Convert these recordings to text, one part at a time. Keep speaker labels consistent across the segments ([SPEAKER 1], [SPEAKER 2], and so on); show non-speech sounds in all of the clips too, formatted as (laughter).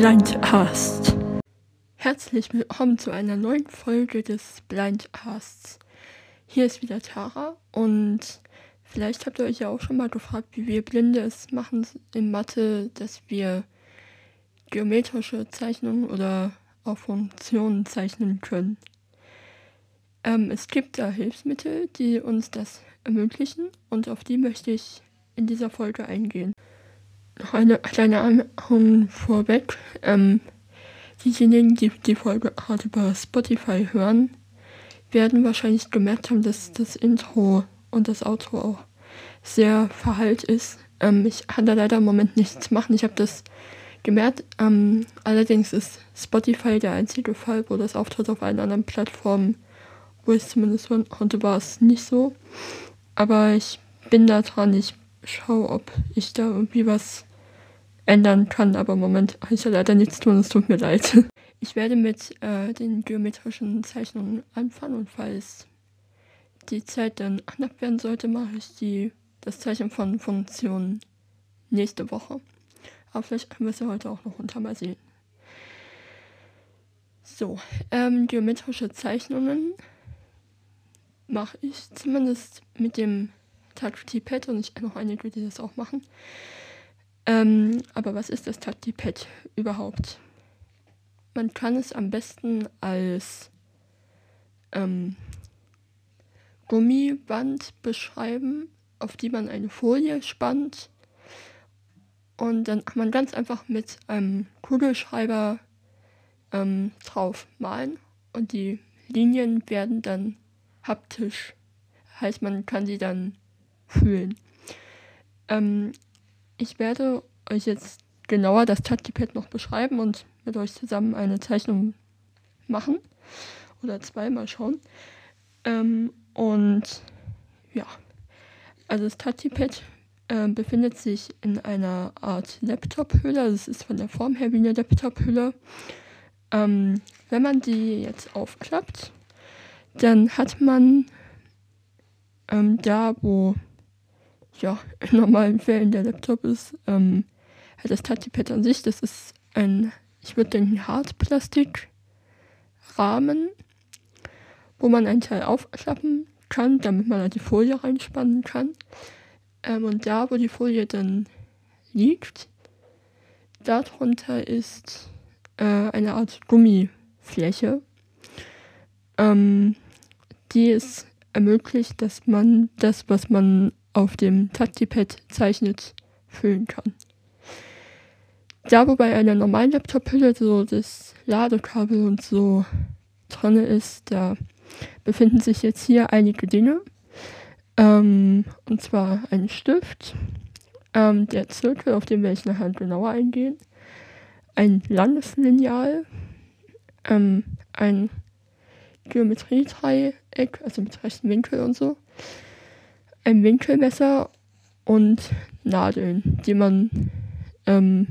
[SPEAKER 1] Blindcast. Herzlich willkommen zu einer neuen Folge des Blindcasts. Hier ist wieder Tara und vielleicht habt ihr euch ja auch schon mal gefragt, wie wir Blinde es machen in Mathe, dass wir geometrische Zeichnungen oder auch Funktionen zeichnen können. Ähm, es gibt da Hilfsmittel, die uns das ermöglichen und auf die möchte ich in dieser Folge eingehen. Noch eine kleine Anmerkung vorweg. Ähm, diejenigen, die die Folge gerade über Spotify hören, werden wahrscheinlich gemerkt haben, dass das Intro und das Outro auch sehr verhallt ist. Ähm, ich kann da leider im Moment nichts machen. Ich habe das gemerkt. Ähm, allerdings ist Spotify der einzige Fall, wo das auftritt auf allen anderen Plattformen, wo ich zumindest hören konnte, war es nicht so. Aber ich bin da dran. Ich schaue, ob ich da irgendwie was ändern kann. Aber im Moment kann ich ja leider nichts tun. Es tut mir leid. (laughs) Ich werde mit äh, den geometrischen Zeichnungen anfangen und falls die Zeit dann knapp werden sollte, mache ich die, das Zeichnen von Funktionen nächste Woche. Aber vielleicht können wir es ja heute auch noch unter mal sehen. So, ähm, geometrische Zeichnungen mache ich zumindest mit dem Touch-T-Pad und ich kenne noch einige, die das auch machen. Ähm, aber was ist das Touch-T-Pad überhaupt? Man kann es am besten als ähm, Gummiband beschreiben, auf die man eine Folie spannt und dann kann man ganz einfach mit einem Kugelschreiber ähm, drauf malen und die Linien werden dann haptisch. Heißt, man kann sie dann fühlen. Ähm, ich werde euch jetzt genauer das Touchpad noch beschreiben und mit euch zusammen eine Zeichnung machen. Oder zweimal schauen. Ähm, und ja, also das Touchpad äh, befindet sich in einer Art Laptop-Hülle. Also es ist von der Form her wie eine Laptop-Hülle. Ähm, wenn man die jetzt aufklappt, dann hat man ähm, da, wo ja in normalen Fällen der Laptop ist, ähm, hat das Touchpad an sich, das ist ein, ich würde denken, Hartplastik-Rahmen, wo man einen Teil aufklappen kann, damit man da die Folie reinspannen kann. Ähm, und da, wo die Folie dann liegt, darunter ist äh, eine Art Gummifläche, ähm, die es ermöglicht, dass man das, was man auf dem Touchpad zeichnet, füllen kann. Da, wo bei einer normalen Laptop-Hülle so das Ladekabel und so drin ist, da befinden sich jetzt hier einige Dinge. Ähm, und zwar ein Stift, ähm, der Zirkel, auf den werde ich nachher genauer eingehen, ein Landeslineal, ähm, ein Geometriedreieck, also mit rechten Winkel und so, ein Winkelmesser und Nadeln, die man ähm,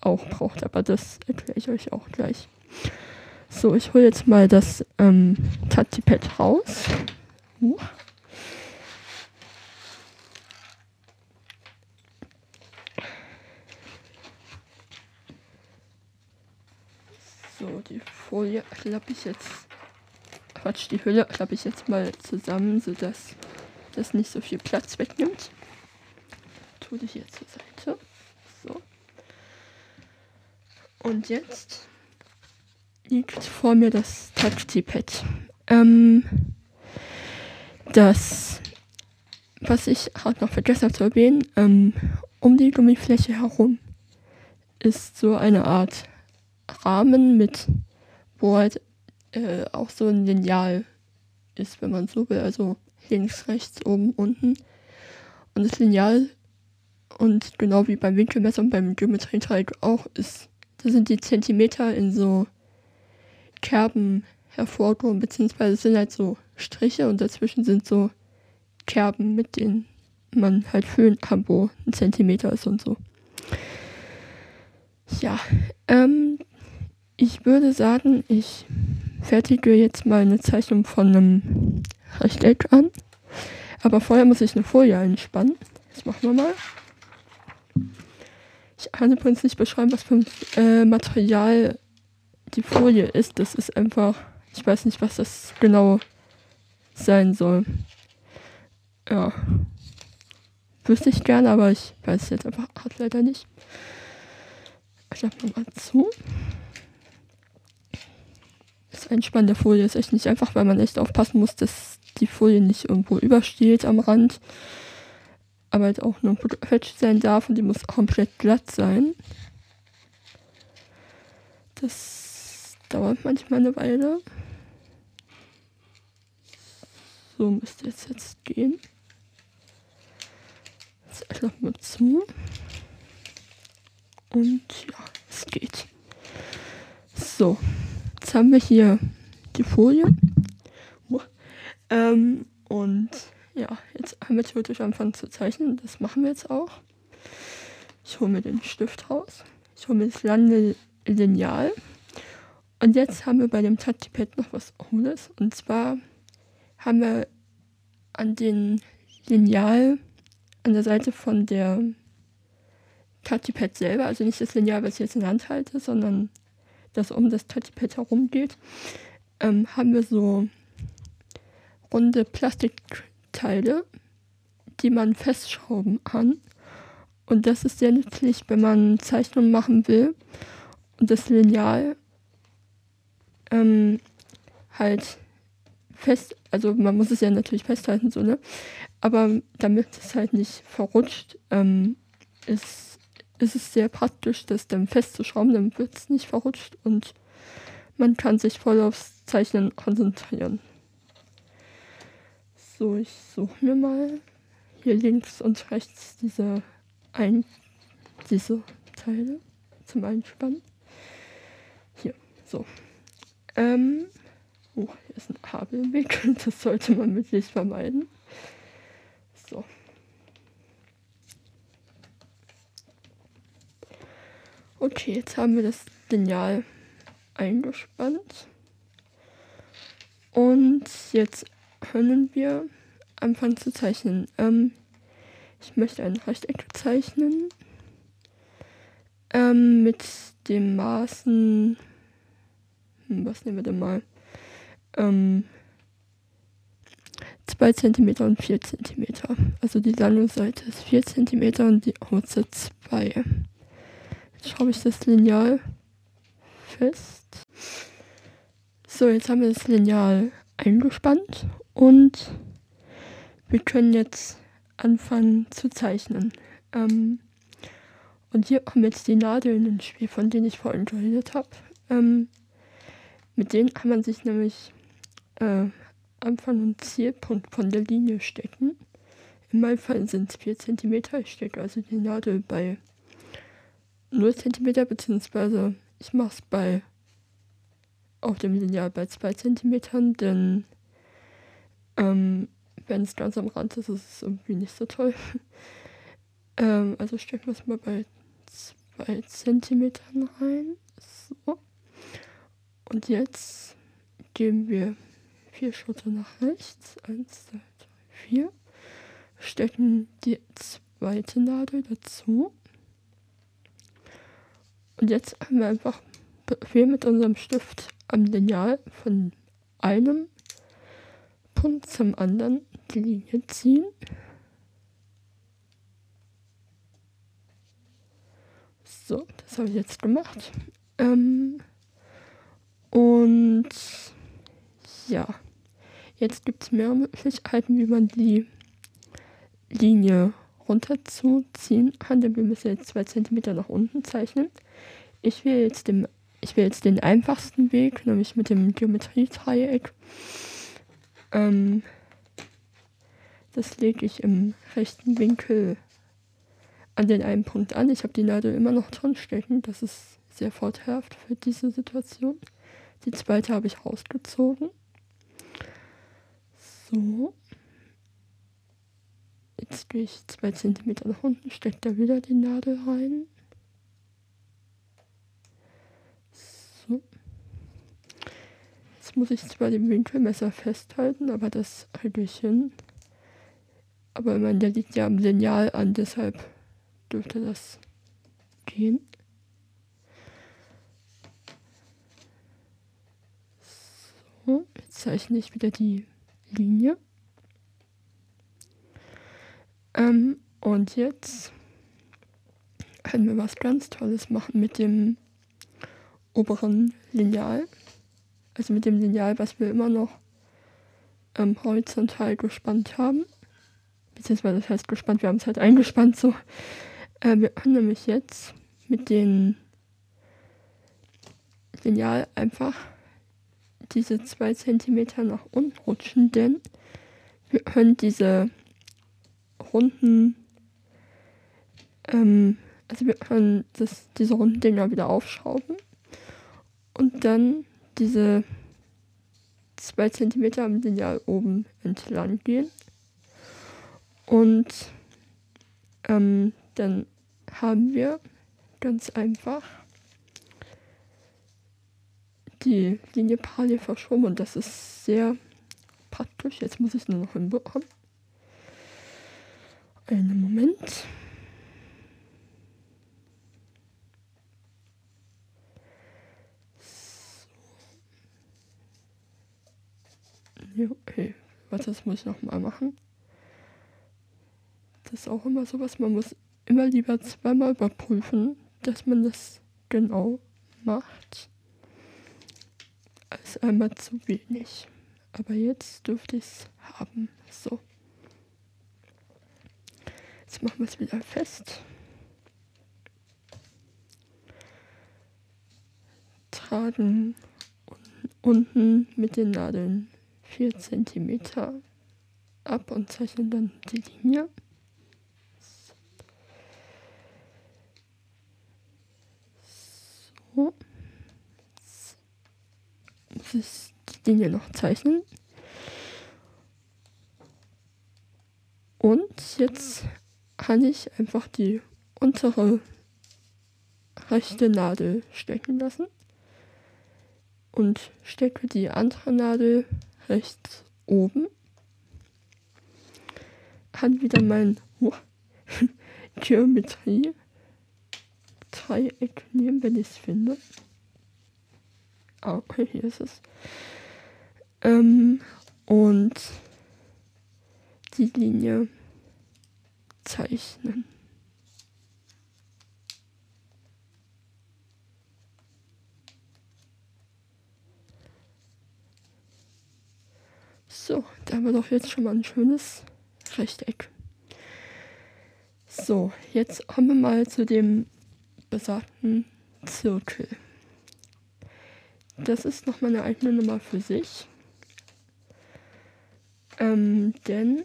[SPEAKER 1] auch braucht, aber das erkläre ich euch auch gleich. So, ich hole jetzt mal das ähm, Touchpad raus. Uh. So, die Folie klappe ich jetzt, Quatsch, die Hülle klappe ich jetzt mal zusammen, sodass das nicht so viel Platz wegnimmt. Tue ich hier zur Seite. So. Und jetzt liegt vor mir das Touch-T-Pad. Ähm, das, was ich gerade noch vergessen habe zu erwähnen, ähm, um die Gummifläche herum ist so eine Art Rahmen mit, wo halt äh, auch so ein Lineal ist, wenn man so will. Also links, rechts, oben, unten. Und das Lineal und genau wie beim Winkelmesser und beim Geometriedreieck auch ist, da sind die Zentimeter in so Kerben hervorgehoben, beziehungsweise sind halt so Striche und dazwischen sind so Kerben, mit denen man halt fühlen kann, wo ein Zentimeter ist und so. Ja, ähm, ich würde sagen, ich fertige jetzt mal eine Zeichnung von einem Rechteck an. Aber vorher muss ich eine Folie einspannen. Das machen wir mal. Ich kann übrigens nicht beschreiben, was für ein äh, Material die Folie ist. Das ist einfach, ich weiß nicht, was das genau sein soll. Ja. Wüsste ich gerne, aber ich weiß jetzt einfach hat leider nicht. Ich mach nochmal zu. Das Einspannen der Folie ist echt nicht einfach, weil man echt aufpassen muss, dass die Folie nicht irgendwo übersteht am Rand. Aber halt auch nur fetch sein darf und die muss komplett glatt sein. Das dauert manchmal eine Weile. So müsste es jetzt gehen. Jetzt klappen wir zu. Und ja, es geht. So, jetzt haben wir hier die Folie. Ähm, und ja, jetzt haben wir theoretisch angefangen zu zeichnen. Das machen wir jetzt auch. Ich hole mir den Stift raus. Ich hole mir das Landelineal. Und jetzt haben wir bei dem Touchpad noch was Cooles. Und zwar haben wir an den Lineal an der Seite von der Touchpad selber, also nicht das Lineal, was ich jetzt in der Hand halte, sondern das um das Touchpad herum geht, ähm, haben wir so runde Plastikteile, die man festschrauben kann. Und das ist sehr nützlich, wenn man Zeichnungen machen will und das Lineal ähm, halt fest, also man muss es ja natürlich festhalten, so, ne? Aber damit es halt nicht verrutscht, ähm, ist, ist es sehr praktisch, das dann festzuschrauben, dann wird es nicht verrutscht und man kann sich voll aufs Zeichnen konzentrieren. So, ich suche mir mal hier links und rechts diese, ein, diese Teile zum Einspannen. Hier, so. Ähm, oh, hier ist ein Kabel Weg. (laughs) Das sollte man möglichst vermeiden. So. Okay, jetzt haben wir das Lineal eingespannt. Und jetzt können wir anfangen zu zeichnen. Ähm, ich möchte ein Rechteck zeichnen. Ähm, mit dem Maßen. Was nehmen wir denn mal? Ähm, 2 cm und 4 cm. Also die lange Seite ist 4 cm und die kurze 2. Jetzt schraube ich das Lineal fest. So, jetzt haben wir das Lineal eingespannt und wir können jetzt anfangen zu zeichnen. Ähm, und hier kommen jetzt die Nadeln ins Spiel, von denen ich vorhin geredet habe. Ähm, mit denen kann man sich nämlich äh, Anfang und Zielpunkt von der Linie stecken. In meinem Fall sind es 4 cm. Ich stecke also die Nadel bei 0 cm, beziehungsweise ich mache es bei auf dem Lineal bei 2 cm, denn ähm, wenn es ganz am Rand ist, ist es irgendwie nicht so toll. (laughs) ähm, also stecken wir es mal bei 2 cm rein. So. Und jetzt geben wir vier Schritte nach rechts. Eins, zwei, drei, vier. Stecken die zweite Nadel dazu. Und jetzt haben wir einfach bequem mit unserem Stift am Lineal von einem Punkt zum anderen die Linie ziehen. So, das habe ich jetzt gemacht. Ähm, und ja, jetzt gibt es mehr Möglichkeiten, wie man die Linie runterzuziehen kann, denn wir müssen jetzt zwei Zentimeter nach unten zeichnen. Ich will jetzt den, ich will jetzt den einfachsten Weg, nämlich mit dem Geometriedreieck. Ähm, das lege ich im rechten Winkel an den einen Punkt an. Ich habe die Nadel immer noch drin stecken. Das ist sehr vorteilhaft für diese Situation. Die zweite habe ich rausgezogen. So. Jetzt gehe ich zwei Zentimeter nach unten, stecke da wieder die Nadel rein. So. Jetzt muss ich zwar den Winkelmesser festhalten, aber das halte ich hin. Aber meine, der liegt ja am Lineal an, deshalb dürfte das gehen. So, jetzt zeichne ich wieder die Linie. Ähm, und jetzt können wir was ganz Tolles machen mit dem oberen Lineal. Also mit dem Lineal, was wir immer noch ähm, horizontal gespannt haben. Beziehungsweise das heißt gespannt, wir haben es halt eingespannt so. Äh, wir können nämlich jetzt mit dem Lineal einfach diese zwei Zentimeter nach unten rutschen, denn wir können diese runden, ähm, also wir können das, diese runden Dinger wieder aufschrauben und dann diese zwei Zentimeter am Lineal oben entlang gehen. Und ähm, dann haben wir ganz einfach die Linie parallel verschoben und das ist sehr praktisch. Jetzt muss ich nur noch hinbekommen. Einen Moment. Okay. Warte, das muss ich nochmal machen. Das ist auch immer sowas, man muss immer lieber zweimal überprüfen, dass man das genau macht, als einmal zu wenig. Aber jetzt dürfte ich es haben. So. Jetzt machen wir es wieder fest. Tragen unten mit den Nadeln 4 cm ab und zeichnen dann die Linie. So. Muss ich die Linie noch zeichnen. Und jetzt kann ich einfach die untere rechte Nadel stecken lassen und stecke die andere Nadel rechts oben. Kann wieder mein oh, (laughs) Geometrie Dreieck nehmen, wenn ich es finde. Ah, okay, hier ist es. Ähm, und die Linie zeichnen. So, da haben wir doch jetzt schon mal ein schönes Rechteck. So, jetzt kommen wir mal zu dem besagten Zirkel. Das ist nochmal eine eigene Nummer für sich. Ähm, denn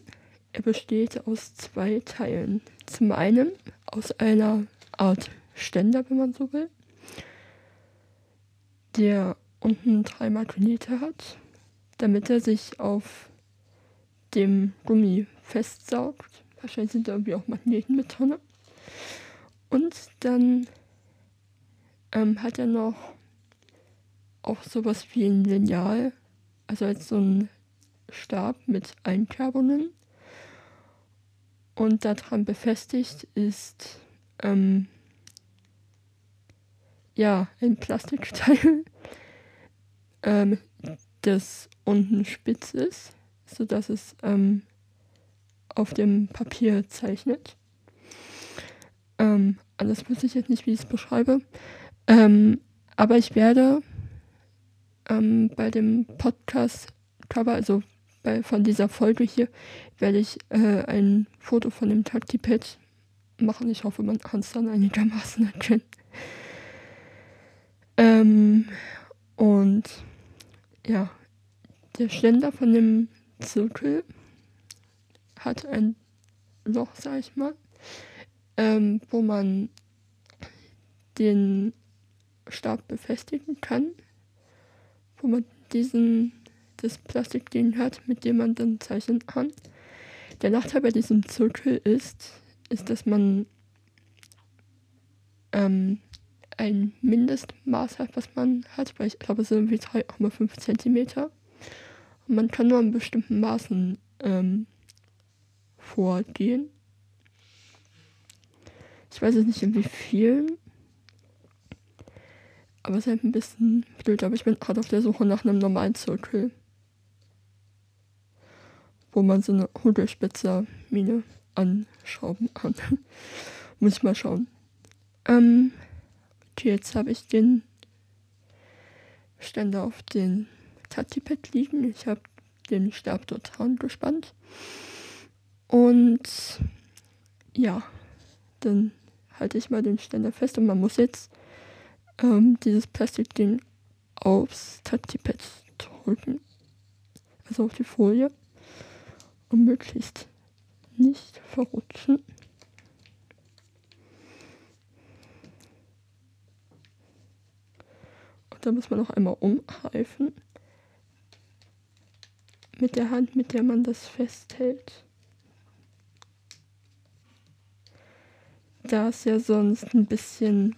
[SPEAKER 1] er besteht aus zwei Teilen. Zum einen aus einer Art Ständer, wenn man so will, der unten drei Magnete hat, damit er sich auf dem Gummi festsaugt. Wahrscheinlich sind da irgendwie auch Magneten mit drin. Und dann ähm, hat er noch auch sowas wie ein Lineal, also als so ein Stab mit Einkerbungen. Und daran befestigt ist ähm, ja ein Plastikteil, (laughs) ähm, das unten spitz ist, sodass es ähm, auf dem Papier zeichnet. Ähm, alles wüsste ich jetzt nicht, wie ich es beschreibe. Ähm, aber ich werde ähm, bei dem Podcast-Cover, also bei, von dieser Folge hier, werde ich äh, ein Foto von dem Taktipad machen. Ich hoffe, man kann es dann einigermaßen erkennen. Ähm, und ja, der Ständer von dem Zirkel hat ein Loch, sag ich mal, ähm, wo man den Stab befestigen kann, wo man diesen das Plastikding hat, mit dem man dann zeichnen kann. Der Nachteil bei diesem Zirkel ist, ist, dass man ähm, ein Mindestmaß hat, was man hat, weil ich glaube, es sind irgendwie 3,5 cm. Man kann nur in bestimmten Maßen ähm, vorgehen. Ich weiß jetzt nicht in wie vielen Aber es ist halt ein bisschen blöd, aber ich bin gerade auf der Suche nach einem normalen Zirkel. Wo man so eine Hudelspitzer-Mine anschrauben kann. (laughs) Muss ich mal schauen. Ähm, okay, jetzt habe ich den Ständer auf den Tatipad liegen. Ich habe den Stab dort gespannt. Und ja, dann halte ich mal den Ständer fest und man muss jetzt ähm, dieses Plastikding aufs Touchpad drücken. Also auf die Folie. Und möglichst nicht verrutschen. Und dann muss man noch einmal umgreifen. Mit der Hand, mit der man das festhält. Da es ja sonst ein bisschen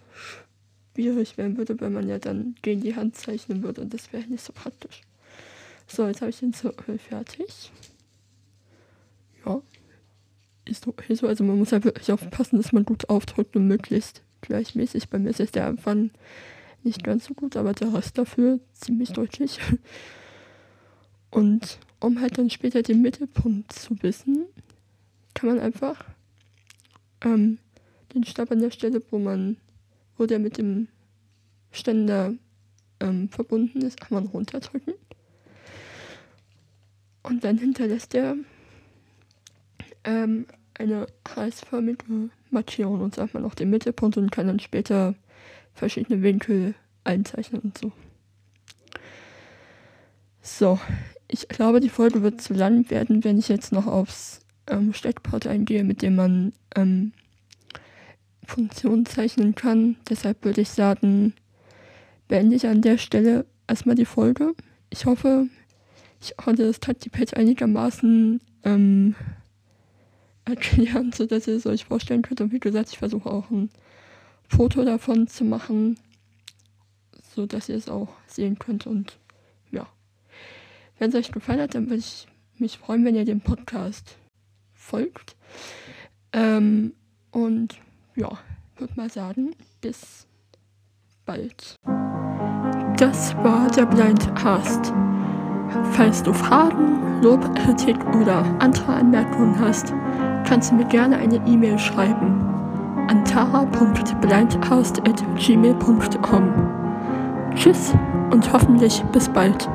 [SPEAKER 1] schwierig werden würde, wenn man ja dann gegen die Hand zeichnen würde und das wäre nicht so praktisch. So, jetzt habe ich den Zirkel fertig. Ja, ist okay so. Also man muss ja wirklich aufpassen, dass man gut aufdrückt und möglichst gleichmäßig. Bei mir ist der Anfang nicht ganz so gut, aber der Rest dafür ziemlich deutlich. Und um halt dann später den Mittelpunkt zu wissen, kann man einfach ähm, den Stab an der Stelle, wo man, wo der mit dem Ständer ähm, verbunden ist, man runterdrücken. Und dann hinterlässt er ähm, eine kreisförmige Markierung und sagt man auch den Mittelpunkt und kann dann später verschiedene Winkel einzeichnen und so. So, ich glaube, die Folge wird zu lang werden, wenn ich jetzt noch aufs ähm, Steckport eingehe, mit dem man ähm, Funktionen zeichnen kann. Deshalb würde ich sagen, beende ich an der Stelle erstmal die Folge. Ich hoffe, ich konnte das Touchpad einigermaßen ähm, erklären, sodass ihr es euch vorstellen könnt. Und wie gesagt, ich versuche auch ein Foto davon zu machen, sodass ihr es auch sehen könnt. Und wenn es euch gefallen hat, dann würde ich mich freuen, wenn ihr dem Podcast folgt. Ähm, und ja, würde mal sagen, bis bald. Das war der Blind Cast. Falls du Fragen, Lob, Kritik oder andere Anmerkungen hast, kannst du mir gerne eine E-Mail schreiben an tara.blindcast.gmail.com. Tschüss und hoffentlich bis bald.